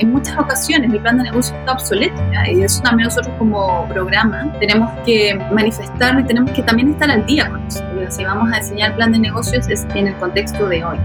en muchas ocasiones el plan de negocio está obsoleto y eso también nosotros como programa tenemos que manifestarlo y tenemos que también estar al día con eso. Si vamos a enseñar plan de negocios es en el contexto de hoy.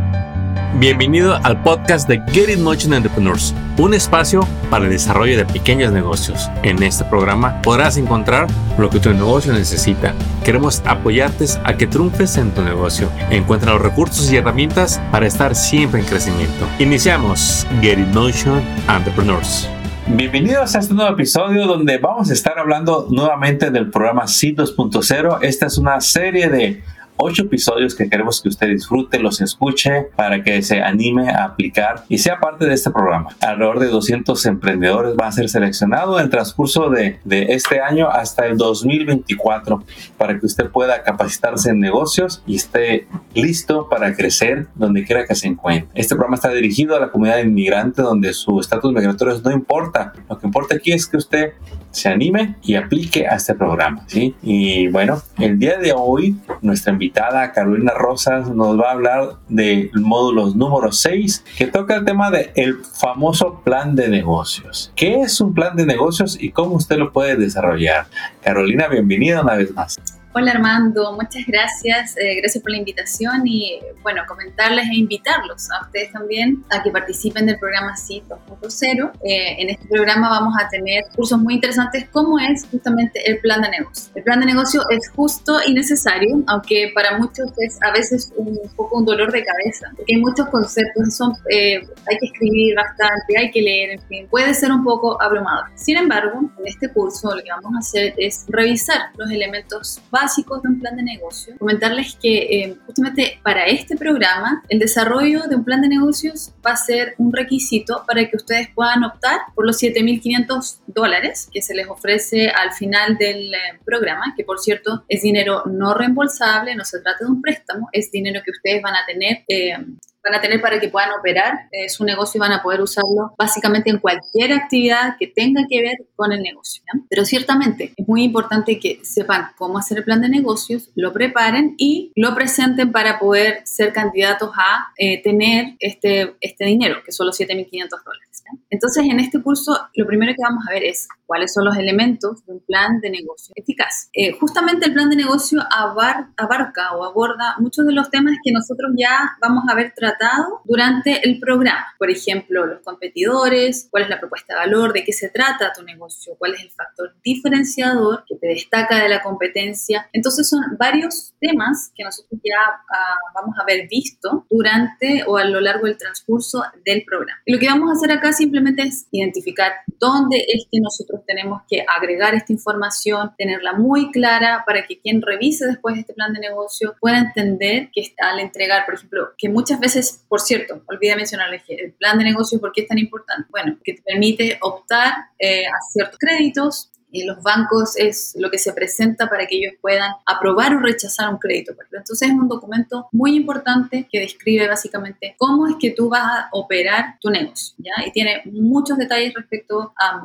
Bienvenido al podcast de Get It Motion Entrepreneurs, un espacio para el desarrollo de pequeños negocios. En este programa podrás encontrar lo que tu negocio necesita. Queremos apoyarte a que triunfes en tu negocio. Encuentra los recursos y herramientas para estar siempre en crecimiento. Iniciamos Get It Motion Entrepreneurs. Bienvenidos a este nuevo episodio donde vamos a estar hablando nuevamente del programa C 2.0. Esta es una serie de ocho episodios que queremos que usted disfrute, los escuche para que se anime a aplicar y sea parte de este programa. Alrededor de 200 emprendedores van a ser seleccionados en el transcurso de, de este año hasta el 2024 para que usted pueda capacitarse en negocios y esté listo para crecer donde quiera que se encuentre. Este programa está dirigido a la comunidad inmigrante donde su estatus migratorio no importa. Lo que importa aquí es que usted se anime y aplique a este programa. ¿sí? Y bueno, el día de hoy nuestra invitada Carolina Rosas nos va a hablar del módulo número 6 que toca el tema del el famoso plan de negocios. ¿Qué es un plan de negocios y cómo usted lo puede desarrollar? Carolina, bienvenida una vez más. Hola Armando, muchas gracias, eh, gracias por la invitación y bueno, comentarles e invitarlos a ustedes también a que participen del programa CIT 2.0. Eh, en este programa vamos a tener cursos muy interesantes como es justamente el plan de negocio. El plan de negocio es justo y necesario, aunque para muchos es a veces un poco un dolor de cabeza, porque hay muchos conceptos, son, eh, hay que escribir bastante, hay que leer, en fin, puede ser un poco abrumador. Sin embargo, en este curso lo que vamos a hacer es revisar los elementos básicos básicos de un plan de negocio, comentarles que eh, justamente para este programa el desarrollo de un plan de negocios va a ser un requisito para que ustedes puedan optar por los 7.500 dólares que se les ofrece al final del eh, programa, que por cierto es dinero no reembolsable, no se trata de un préstamo, es dinero que ustedes van a tener eh, van a tener para que puedan operar eh, su negocio y van a poder usarlo básicamente en cualquier actividad que tenga que ver con el negocio. Pero ciertamente es muy importante que sepan cómo hacer el plan de negocios, lo preparen y lo presenten para poder ser candidatos a eh, tener este, este dinero, que son los 7.500 dólares. Entonces, en este curso, lo primero que vamos a ver es cuáles son los elementos de un plan de negocio eficaz. Eh, justamente el plan de negocio abarca o aborda muchos de los temas que nosotros ya vamos a ver tratado durante el programa. Por ejemplo, los competidores, cuál es la propuesta de valor, de qué se trata tu negocio, cuál es el factor diferenciador que te destaca de la competencia. Entonces, son varios temas que nosotros ya ah, vamos a haber visto durante o a lo largo del transcurso del programa. Y lo que vamos a hacer acá simplemente es identificar dónde es que nosotros tenemos que agregar esta información, tenerla muy clara para que quien revise después este plan de negocio pueda entender que al entregar, por ejemplo, que muchas veces, por cierto, olvidé mencionarles el plan de negocio, ¿por qué es tan importante? Bueno, que te permite optar eh, a ciertos créditos los bancos es lo que se presenta para que ellos puedan aprobar o rechazar un crédito. Entonces es un documento muy importante que describe básicamente cómo es que tú vas a operar tu negocio, ¿ya? Y tiene muchos detalles respecto a,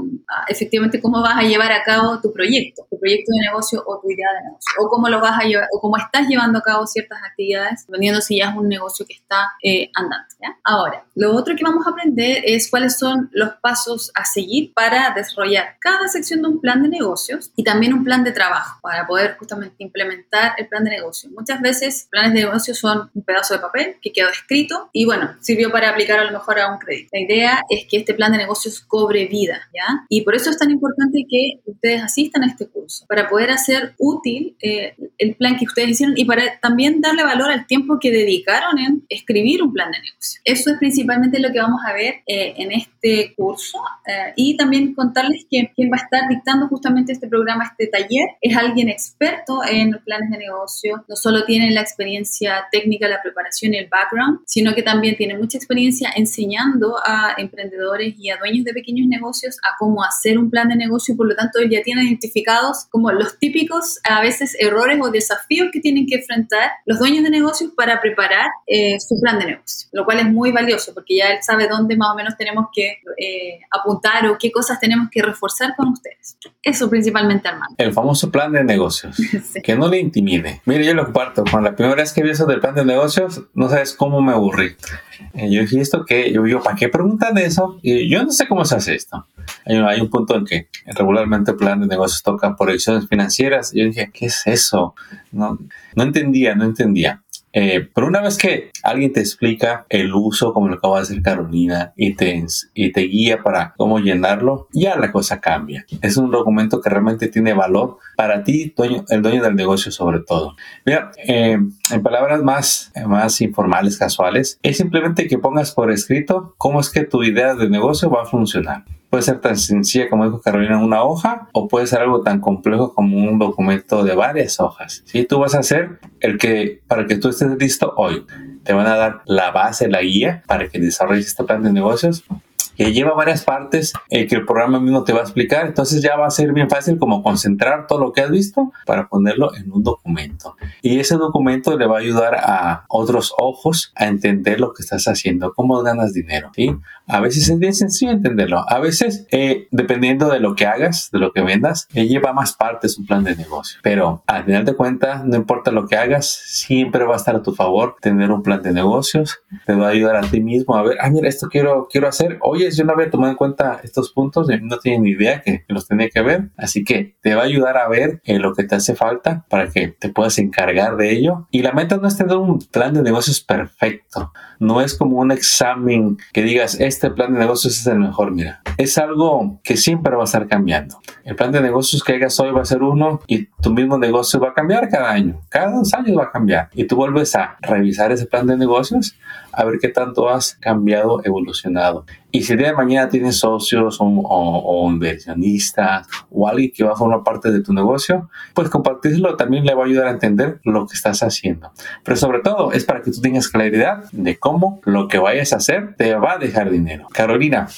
efectivamente cómo vas a llevar a cabo tu proyecto, tu proyecto de negocio o tu idea de negocio, o cómo lo vas a llevar, o cómo estás llevando a cabo ciertas actividades, dependiendo si ya es un negocio que está eh, andando, ¿ya? Ahora, lo otro que vamos a aprender es cuáles son los pasos a seguir para desarrollar cada sección de un plan de negocios y también un plan de trabajo para poder justamente implementar el plan de negocio. Muchas veces planes de negocio son un pedazo de papel que quedó escrito y bueno, sirvió para aplicar a lo mejor a un crédito. La idea es que este plan de negocios cobre vida, ¿ya? Y por eso es tan importante que ustedes asistan a este curso, para poder hacer útil eh, el plan que ustedes hicieron y para también darle valor al tiempo que dedicaron en escribir un plan de negocio. Eso es principalmente lo que vamos a ver eh, en este curso eh, y también contarles que quien va a estar dictando justamente este programa, este taller, es alguien experto en planes de negocio, no solo tiene la experiencia técnica, la preparación y el background, sino que también tiene mucha experiencia enseñando a emprendedores y a dueños de pequeños negocios a cómo hacer un plan de negocio, por lo tanto él ya tiene identificados como los típicos a veces errores o desafíos que tienen que enfrentar los dueños de negocios para preparar eh, su plan de negocio, lo cual es muy valioso porque ya él sabe dónde más o menos tenemos que eh, apuntar o qué cosas tenemos que reforzar con ustedes. Eso principalmente, Armando. El famoso plan de negocios. Que no le intimide. Mire, yo lo comparto. Cuando la primera vez que vi eso del plan de negocios, no sabes cómo me aburrí. Eh, yo dije esto que, yo digo, ¿para qué preguntan eso? Y yo no sé cómo se hace esto. Hay, hay un punto en que regularmente el plan de negocios toca proyecciones financieras. Y yo dije, ¿qué es eso? No, no entendía, no entendía. Eh, pero una vez que alguien te explica el uso, como lo acaba de decir Carolina, y te, y te guía para cómo llenarlo, ya la cosa cambia. Es un documento que realmente tiene valor para ti, el dueño del negocio sobre todo. Mira, eh, en palabras más, más informales, casuales, es simplemente que pongas por escrito cómo es que tu idea de negocio va a funcionar. Puede ser tan sencilla como dijo Carolina, una hoja, o puede ser algo tan complejo como un documento de varias hojas. Si tú vas a hacer el que, para que tú estés listo hoy, te van a dar la base, la guía para que desarrolles este plan de negocios que lleva varias partes eh, que el programa mismo te va a explicar. Entonces ya va a ser bien fácil como concentrar todo lo que has visto para ponerlo en un documento. Y ese documento le va a ayudar a otros ojos a entender lo que estás haciendo, cómo ganas dinero. ¿sí? A veces es bien sencillo entenderlo. A veces, eh, dependiendo de lo que hagas, de lo que vendas, eh, lleva más partes un plan de negocio. Pero al final de cuentas, no importa lo que hagas, siempre va a estar a tu favor tener un plan de negocios. Te va a ayudar a ti mismo a ver, ah, mira, esto quiero, quiero hacer. Oye, yo no había tomado en cuenta estos puntos, no tienen ni idea que, los tenía que ver, así que te va a ayudar a ver eh, lo que te hace falta para que te puedas encargar de ello. Y la meta no es tener un plan de negocios perfecto, no es como un examen que digas, este plan de negocios es el mejor, mira, es algo que siempre va a estar cambiando. El plan de negocios que hagas hoy va a ser uno y tu mismo negocio va a cambiar cada año, cada dos años va a cambiar y tú vuelves a revisar ese plan de negocios a ver qué tanto has cambiado, evolucionado. Y si el día de mañana tienes socios o, inversionistas o alguien que va a formar parte de tu negocio, pues compartirlo también le va a ayudar a entender lo que estás haciendo. Pero sobre todo es para que tú tengas claridad de cómo lo que vayas a hacer te va a dejar dinero. Carolina,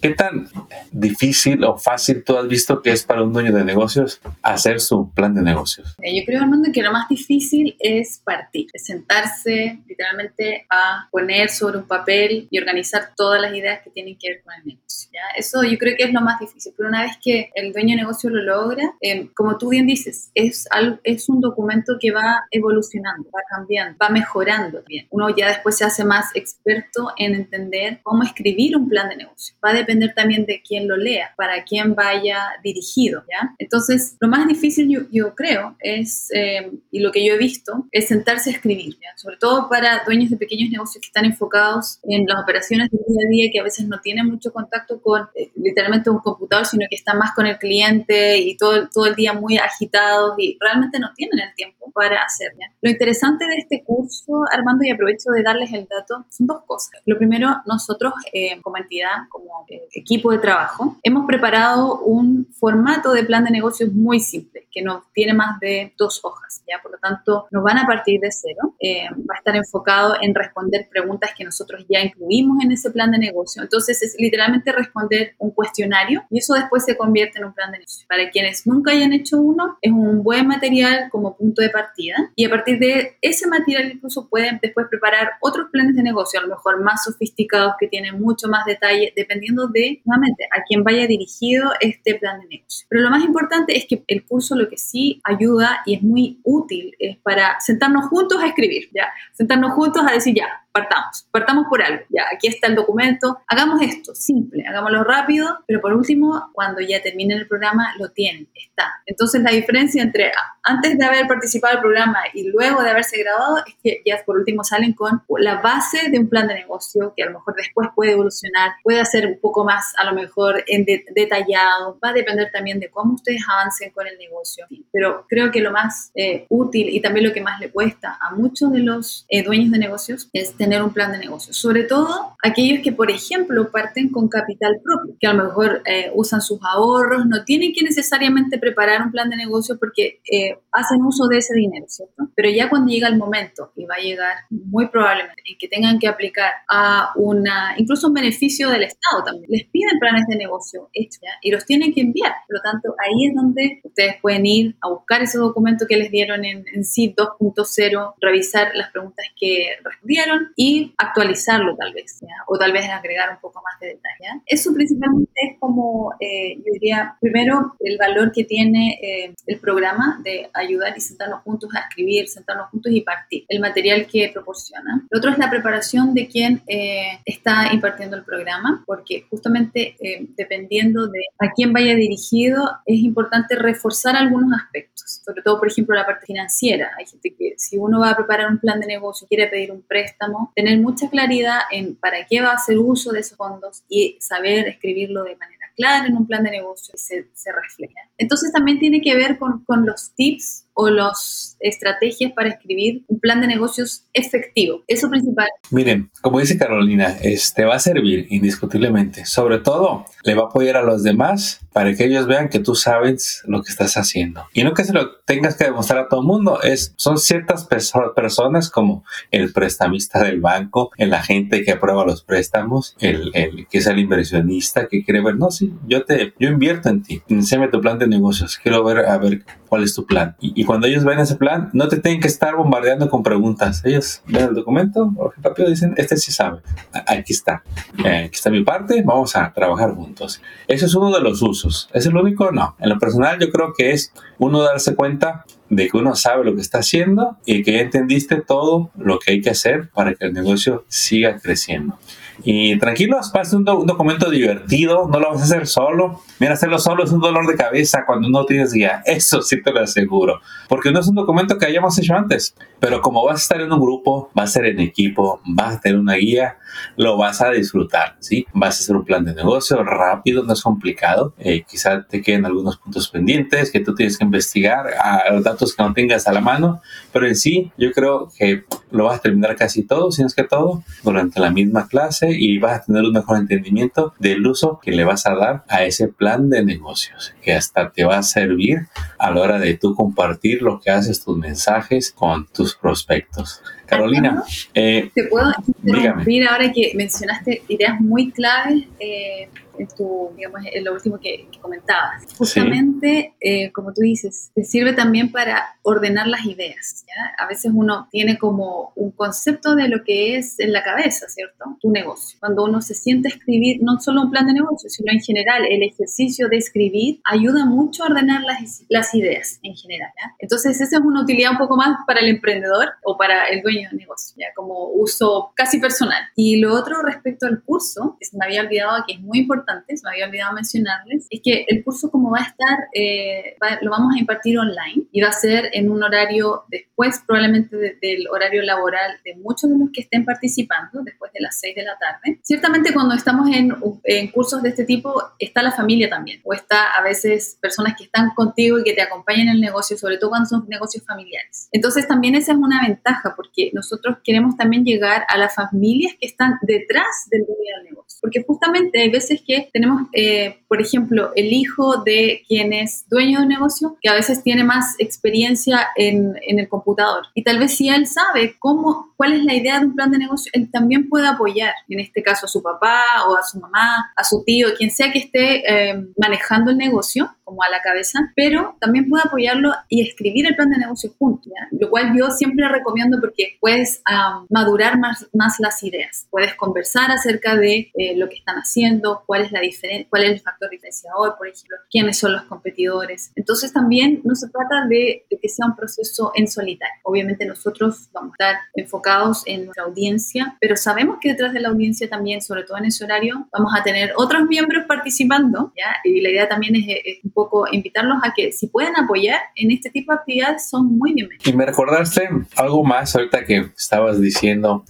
¿Qué tan difícil o fácil tú has visto que es para un dueño de negocios hacer su plan de negocios? Eh, yo creo, Armando, que lo más difícil es partir, es sentarse literalmente a poner sobre un papel y organizar todas las ideas que tienen que ver con el negocio. ¿ya? Eso yo creo que es lo más difícil, pero una vez que el dueño de negocio lo logra, eh, como tú bien dices, es, algo, es un documento que va evolucionando, va cambiando, va mejorando también. Uno ya después se hace más experto en entender cómo escribir un plan de negocio. Va a depender también de quién lo lea, para quién vaya dirigido, ¿ya? Entonces, lo más difícil yo, yo creo es, eh, y lo que yo he visto, es sentarse a escribir, ¿ya? Sobre todo para dueños de pequeños negocios que están enfocados en las operaciones del día a día, que a veces no tienen mucho contacto con eh, literalmente un computador, sino que están más con el cliente y todo, todo el día muy agitados y realmente no tienen el tiempo para hacer, ¿ya? Lo interesante de este curso, Armando, y aprovecho de darles el dato, son dos cosas. Lo primero, nosotros eh, como entidad, como equipo de trabajo, hemos preparado un formato de plan de negocios muy simple, que no tiene más de dos hojas, ¿ya? Por lo tanto, nos van a partir de cero. Eh, va a estar enfocado en responder preguntas que nosotros ya incluimos en ese plan de negocio. Entonces, es literalmente responder un cuestionario y eso después se convierte en un plan de negocio. Para quienes nunca hayan hecho uno, es un buen material como punto de partida y a partir de ese material incluso pueden después preparar otros planes de negocio, a lo mejor más sofisticados que tienen mucho más detalle, dependiendo de, nuevamente, a quién vaya dirigido este plan de negocio. Pero lo más importante es que el curso lo que sí ayuda y es muy útil es para sentarnos juntos a escribir, ¿ya? Sentarnos juntos a decir, ya, partamos, partamos por algo, ya, aquí está el documento, hagamos esto, simple, hagámoslo rápido, pero por último, cuando ya termine el programa, lo tienen, está. Entonces la diferencia entre antes de haber participado del programa y luego de haberse grabado es que ya por último salen con la base de un plan de negocio que a lo mejor después puede evolucionar, puede ser poco más a lo mejor en detallado, va a depender también de cómo ustedes avancen con el negocio, pero creo que lo más eh, útil y también lo que más le cuesta a muchos de los eh, dueños de negocios es tener un plan de negocio. Sobre todo aquellos que, por ejemplo, parten con capital propio, que a lo mejor eh, usan sus ahorros, no tienen que necesariamente preparar un plan de negocio porque eh, hacen uso de ese dinero, ¿cierto? Pero ya cuando llega el momento, y va a llegar muy probablemente, en que tengan que aplicar a una, incluso un beneficio del Estado les piden planes de negocio hechos y los tienen que enviar. Por lo tanto, ahí es donde ustedes pueden ir a buscar ese documento que les dieron en, en CIP 2.0, revisar las preguntas que respondieron y actualizarlo tal vez, o tal vez agregar un poco más de detalle. Eso principalmente es como, eh, yo diría, primero el valor que tiene eh, el programa de ayudar y sentarnos juntos a escribir, sentarnos juntos y partir, el material que proporciona. Lo otro es la preparación de quien eh, está impartiendo el programa, porque justamente dependiendo de a quién vaya dirigido, es importante reforzar algunos aspectos, sobre todo, por ejemplo, la parte financiera. Hay gente que si uno va a preparar un plan de negocio, quiere pedir un préstamo, tener mucha claridad en para qué va a hacer uso de esos fondos y saber escribirlo de manera clara en un plan de negocio y se, se refleja. Entonces también tiene que ver con, con los tips o las estrategias para escribir un plan de negocios efectivo. Eso principal. Miren, como dice Carolina, este va a servir indiscutiblemente. Sobre todo, le va a apoyar a los demás para que ellos vean que tú sabes lo que estás haciendo. Y no que se lo tengas que demostrar a todo el mundo, es, son ciertas personas como el prestamista del banco, el agente que aprueba los préstamos, el, el que es el inversionista que quiere ver, no, sí, yo te, yo invierto en ti, enséñame tu plan de negocios, quiero ver, a ver cuál es tu plan. Y, cuando ellos ven ese plan, no te tienen que estar bombardeando con preguntas. Ellos ven el documento, rápido dicen, este sí sabe. Aquí está. Eh, aquí está mi parte, vamos a trabajar juntos. Ese es uno de los usos. ¿Es el único? No. En lo personal yo creo que es uno darse cuenta de que uno sabe lo que está haciendo y que entendiste todo lo que hay que hacer para que el negocio siga creciendo. Y tranquilos, pase un, un, documento divertido, no lo vas a hacer solo. Mira, hacerlo solo es un dolor de cabeza cuando no tienes guía, eso sí te lo aseguro. Porque no es un documento que hayamos hecho antes, pero como vas a estar en un grupo, vas a ser en equipo, vas a tener una guía, lo vas a disfrutar, ¿sí? Vas a hacer un plan de negocio rápido, no es complicado. Eh, quizá te queden algunos puntos pendientes que tú tienes que investigar, a los datos que no tengas a la mano, pero en sí yo creo que lo vas a terminar casi todo, si no es que todo, durante la misma clase y vas a tener un mejor entendimiento del uso que le vas a dar a ese plan de negocios, que hasta te va a servir a la hora de tú compartir lo que haces, tus mensajes con tus prospectos. Carolina, eh, te puedo interrumpir ahora que mencionaste ideas muy claves. Eh, en tu, digamos, en lo último que, comentabas. Justamente, eh, como tú dices, te sirve también para ordenar las ideas. A veces uno tiene como un concepto de lo que es en la cabeza, ¿cierto? Tu negocio. Cuando uno se siente a escribir, no solo un plan de negocio, sino en general, el ejercicio de escribir ayuda mucho a ordenar las, las ideas en general. Entonces, esa es una utilidad un poco más para el emprendedor o para el dueño de negocio, ¿ya? como uso casi personal. Y lo otro respecto al curso, que se me había olvidado que es muy importante, antes, me había olvidado mencionarles, es que el curso como va a estar, eh, lo vamos a impartir online y va a ser en un horario después probablemente del horario laboral de muchos de los que estén participando, después de las 6 de la tarde. Ciertamente cuando estamos en, en cursos de este tipo está la familia también, o está a veces personas que están contigo y que te acompañan en el negocio, sobre todo cuando son negocios familiares. Entonces también esa es una ventaja porque nosotros queremos también llegar a las familias que están detrás del negocio, porque justamente hay veces que tenemos, eh, por ejemplo, el hijo de quien es dueño de un negocio, que a veces tiene más experiencia en, en, el computador. Y tal vez si él sabe cómo, cuál es la idea de un plan de negocio, él también puede apoyar, en este caso a su papá o a su mamá, a su tío, quien sea que esté eh, manejando el negocio como a la cabeza, pero también puede apoyarlo y escribir el plan de negocio junto, lo cual yo siempre recomiendo porque puedes madurar más, más las ideas, puedes conversar acerca de eh, lo que están haciendo, cuál es la diferencia, cuál es el factor diferenciador, por ejemplo, quiénes son los competidores. Entonces también no se trata de, que sea un proceso en solitario. Obviamente nosotros vamos a estar enfocados en nuestra audiencia, pero sabemos que detrás de la audiencia también, sobre todo en ese horario, vamos a tener otros miembros participando, ¿ya? Y la idea también es, es un poco invitarlos a que si pueden apoyar en este tipo de actividades son muy bienvenidos. Y me recordaste algo más ahorita que estabas diciendo.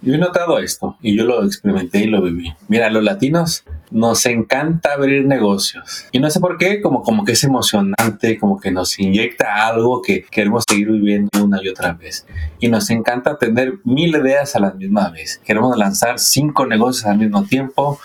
Yo he notado esto y yo lo experimenté y lo viví. Mira, los latinos nos encanta abrir negocios. Y no sé por qué, como, como que es emocionante, como que nos inyecta algo que queremos seguir viviendo una y otra vez. Y nos encanta tener mil ideas a la misma vez. Queremos lanzar cinco negocios al mismo tiempo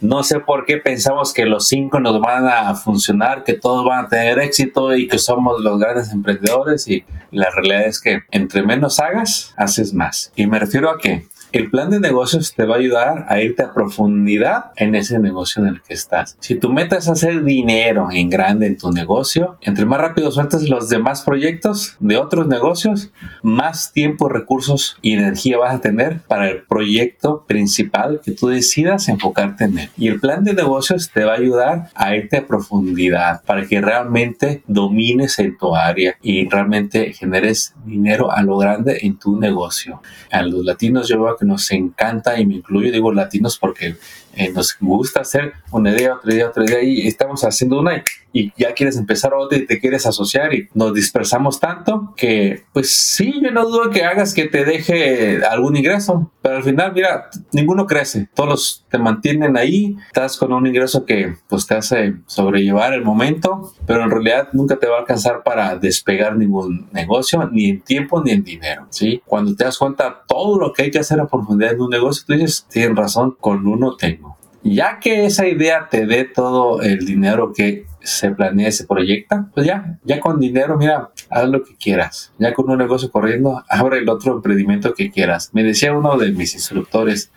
no sé por qué pensamos que los cinco nos van a funcionar, que todos van a tener éxito y que somos los grandes emprendedores y la realidad es que entre menos hagas, haces más. Y me refiero a que El plan de negocios te va a ayudar a irte a profundidad en ese negocio en el que estás. Si tu meta es hacer dinero en grande en tu negocio, entre más rápido sueltas los demás proyectos de otros negocios, más tiempo, recursos y energía vas a tener para el proyecto principal que tú decidas enfocarte en él. Y el plan de negocios te va a ayudar a irte a profundidad para que realmente domines en tu área y realmente generes dinero a lo grande en tu negocio. A los latinos yo veo que nos encanta y me incluyo, digo latinos porque eh, nos gusta hacer una idea, otra idea, otra idea y estamos haciendo una y ya quieres empezar otra y te quieres asociar y nos dispersamos tanto que pues sí, yo no dudo que hagas que te deje algún ingreso, pero al final mira, ninguno crece, todos te mantienen ahí, estás con un ingreso que pues te hace sobrellevar el momento, pero en realidad nunca te va a alcanzar para despegar ningún negocio, ni en tiempo ni en dinero, ¿sí? Cuando te das cuenta todo lo que hay que hacer a profundidad en un negocio, tú dices, tienes razón, con uno tengo. Ya que esa idea te dé todo el dinero que se planea, se proyecta, pues ya, ya con dinero, mira, haz lo que quieras. Ya con un negocio corriendo, abre el otro emprendimiento que quieras. Me decía uno de mis instructores,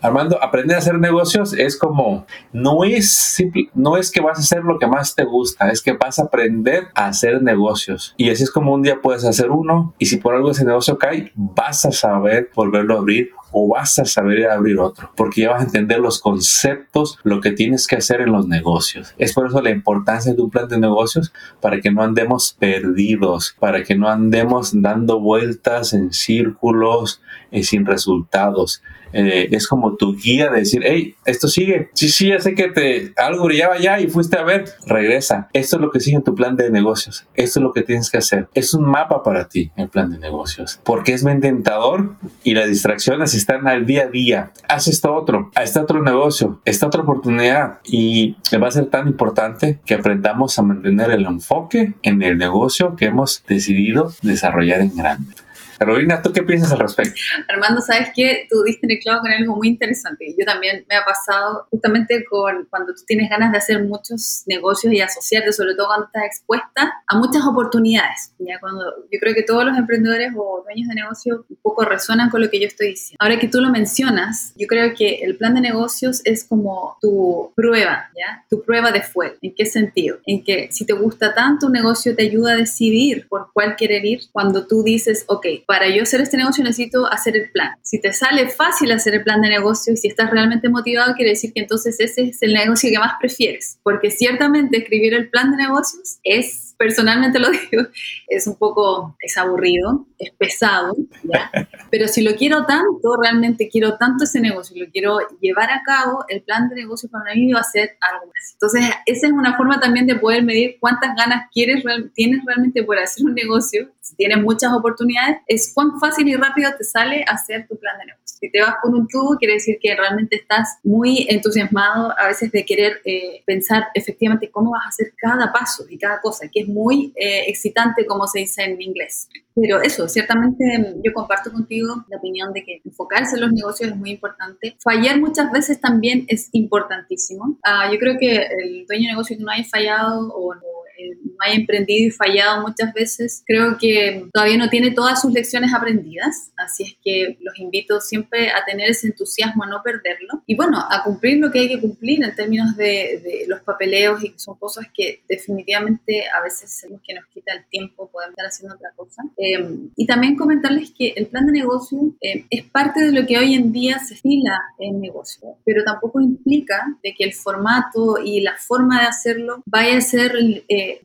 Armando, aprender a hacer negocios es como, no es simple, no es que vas a hacer lo que más te gusta, es que vas a aprender a hacer negocios. Y así es como un día puedes hacer uno y si por algo ese negocio cae, vas a saber volverlo a abrir o vas a saber abrir otro, porque ya vas a entender los conceptos, lo que tienes que hacer en los negocios. Es por eso la importancia de un plan de negocios, para que no andemos perdidos, para que no andemos dando vueltas en círculos y sin resultados. Eh, es como tu guía de decir, hey, esto sigue. Sí, sí, ya sé que te, algo brillaba ya y fuiste a ver, regresa. Esto es lo que sigue en tu plan de negocios. Esto es lo que tienes que hacer. Es un mapa para ti, el plan de negocios. Porque es bien tentador y las distracciones están al día a día. Haz esto otro, a este otro negocio, esta otra oportunidad. Y va a ser tan importante que aprendamos a mantener el enfoque en el negocio que hemos decidido desarrollar en grande. Carolina, ¿tú qué piensas al respecto? Armando, sabes que tú diste en el clavo con algo muy interesante. Yo también me ha pasado justamente con cuando tú tienes ganas de hacer muchos negocios y asociarte, sobre todo cuando estás expuesta a muchas oportunidades. Ya cuando yo creo que todos los emprendedores o dueños de negocio un poco resuenan con lo que yo estoy diciendo. Ahora que tú lo mencionas, yo creo que el plan de negocios es como tu prueba, ¿ya? Tu prueba de fuego. ¿En qué sentido? En que si te gusta tanto un negocio te ayuda a decidir por cuál querer ir cuando tú dices, ok, para yo hacer este negocio necesito hacer el plan. Si te sale fácil hacer el plan de negocio y si estás realmente motivado, quiere decir que entonces ese es el negocio que más prefieres. Porque ciertamente escribir el plan de negocios es personalmente lo digo, es un poco, es aburrido, es pesado, ¿ya? pero si lo quiero tanto, realmente quiero tanto ese negocio lo quiero llevar a cabo, el plan de negocio para mí va a ser algo más. Entonces, esa es una forma también de poder medir cuántas ganas quieres, tienes realmente por hacer un negocio, si tienes muchas oportunidades, es cuán fácil y rápido te sale hacer tu plan de negocio. Si te vas con un tubo, quiere decir que realmente estás muy entusiasmado a veces de querer eh, pensar efectivamente cómo vas a hacer cada paso y cada cosa, que es muy eh, excitante como se dice en inglés. Pero eso, ciertamente yo comparto contigo la opinión de que enfocarse en los negocios es muy importante. Fallar muchas veces también es importantísimo. Uh, yo creo que el dueño de negocio que no haya fallado o, o eh, haya emprendido y fallado muchas veces, creo que todavía no tiene todas sus lecciones aprendidas, así es que los invito siempre a tener ese entusiasmo, a no perderlo y bueno, a cumplir lo que hay que cumplir en términos de, los papeleos y que son cosas que definitivamente a veces es que nos quita el tiempo, podemos estar haciendo otra cosa. Em, y también comentarles que el plan de negocio em, es parte de lo que hoy en día se estila en negocio, pero tampoco implica de que el formato y la forma de hacerlo vaya a ser eh,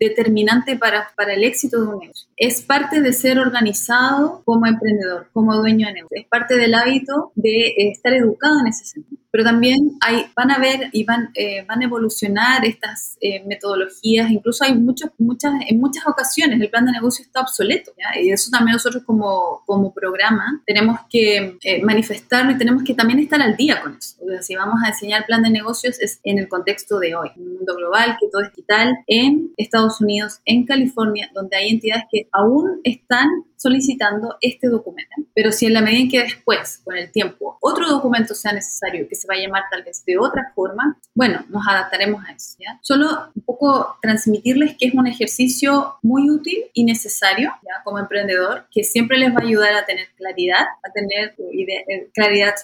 para, para el éxito de un negocio. Es parte de ser organizado como emprendedor, como dueño de negocio. Es parte del hábito de eh, estar educado en ese sentido pero también hay, van a ver y van, eh, van a evolucionar estas eh, metodologías, incluso hay muchos, muchas, en muchas ocasiones el plan de negocio está obsoleto, y eso también nosotros como, como programa tenemos que eh, manifestarlo y tenemos que también estar al día con eso. si vamos a diseñar plan de negocios es en el contexto de hoy, en un mundo global, que todo es digital, en Estados Unidos, en California, donde hay entidades que aún están solicitando este documento. Pero si en la medida en que después, con el tiempo, otro documento sea necesario, que se va a llamar tal vez de otra forma, bueno, nos adaptaremos a eso. ¿ya? Solo un poco transmitirles que es un ejercicio muy útil y necesario ¿ya? como emprendedor, que siempre les va a ayudar a tener claridad, a tener eh, claridad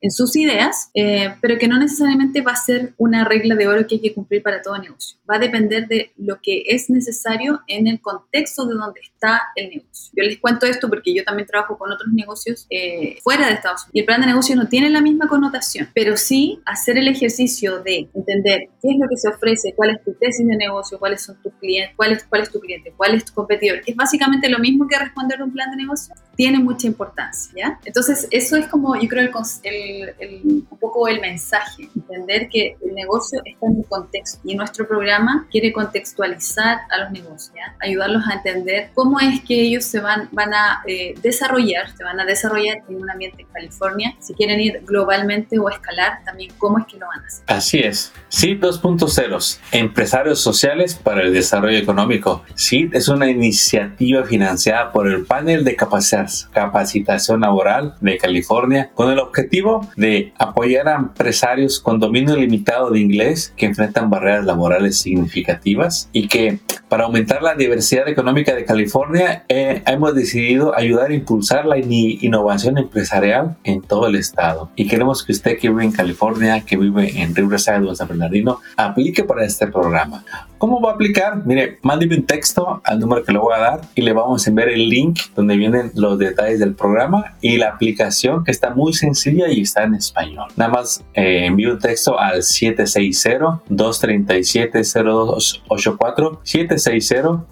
en sus ideas, eh, pero que no necesariamente va a ser una regla de oro que hay que cumplir para todo negocio. Va a depender de lo que es necesario en el contexto de donde está el negocio. Yo les cuento esto porque yo también trabajo con otros negocios eh, fuera de Estados Unidos y el plan de negocio no tiene la misma connotación, pero sí hacer el ejercicio de entender qué es lo que se ofrece, cuál es tu tesis de negocio, cuáles son tus clientes, cuál es, cuál es tu cliente, cuál es tu competidor, es básicamente lo mismo que responder un plan de negocio, tiene mucha importancia, ¿ya? Entonces, eso es como, yo creo, el, el, un poco el mensaje, entender que el negocio está en un contexto y nuestro programa quiere contextualizar a los negocios, ¿ya? ayudarlos a entender cómo es que ellos se van, van a eh, desarrollar, se van a desarrollar en un ambiente en California, si quieren ir globalmente o escalar, también cómo es que lo van a hacer. Así es. Sí, 2.0, empresarios sociales para el desarrollo económico. Sí, es una iniciativa financiada por el panel de capacitación laboral de California con el objetivo de apoyar a empresarios con dominio limitado de inglés que enfrentan barreras laborales significativas y que para aumentar la diversidad económica de California eh, hemos decidido ayudar a impulsar la innovación empresarial en todo el estado. Y queremos que usted que en California, que vive en Riverside o en San Bernardino, aplique para este programa. ¿Cómo va a aplicar? Mire, mándeme un texto al número que le voy a dar y le vamos a enviar el link donde vienen los detalles del programa y la aplicación que está muy sencilla y está en español. Nada más eh, envío un texto al 760-237-0284.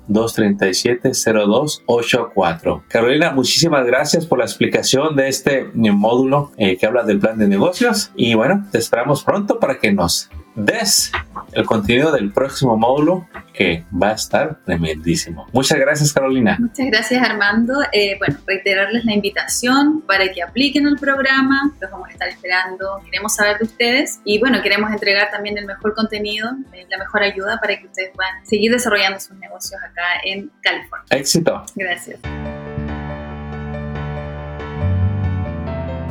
760-237-0284. Carolina, muchísimas gracias por la explicación de este módulo eh, que habla del plan de negocios y bueno, te esperamos pronto para que nos des el contenido del próximo módulo que va a estar tremendísimo. Muchas gracias Carolina. Muchas gracias Armando. Eh, bueno, reiterarles la invitación para que apliquen el programa, los vamos a estar esperando, queremos saber de ustedes y bueno, queremos entregar también el mejor contenido, eh, la mejor ayuda para que ustedes puedan seguir desarrollando sus negocios acá en California. Éxito. Gracias.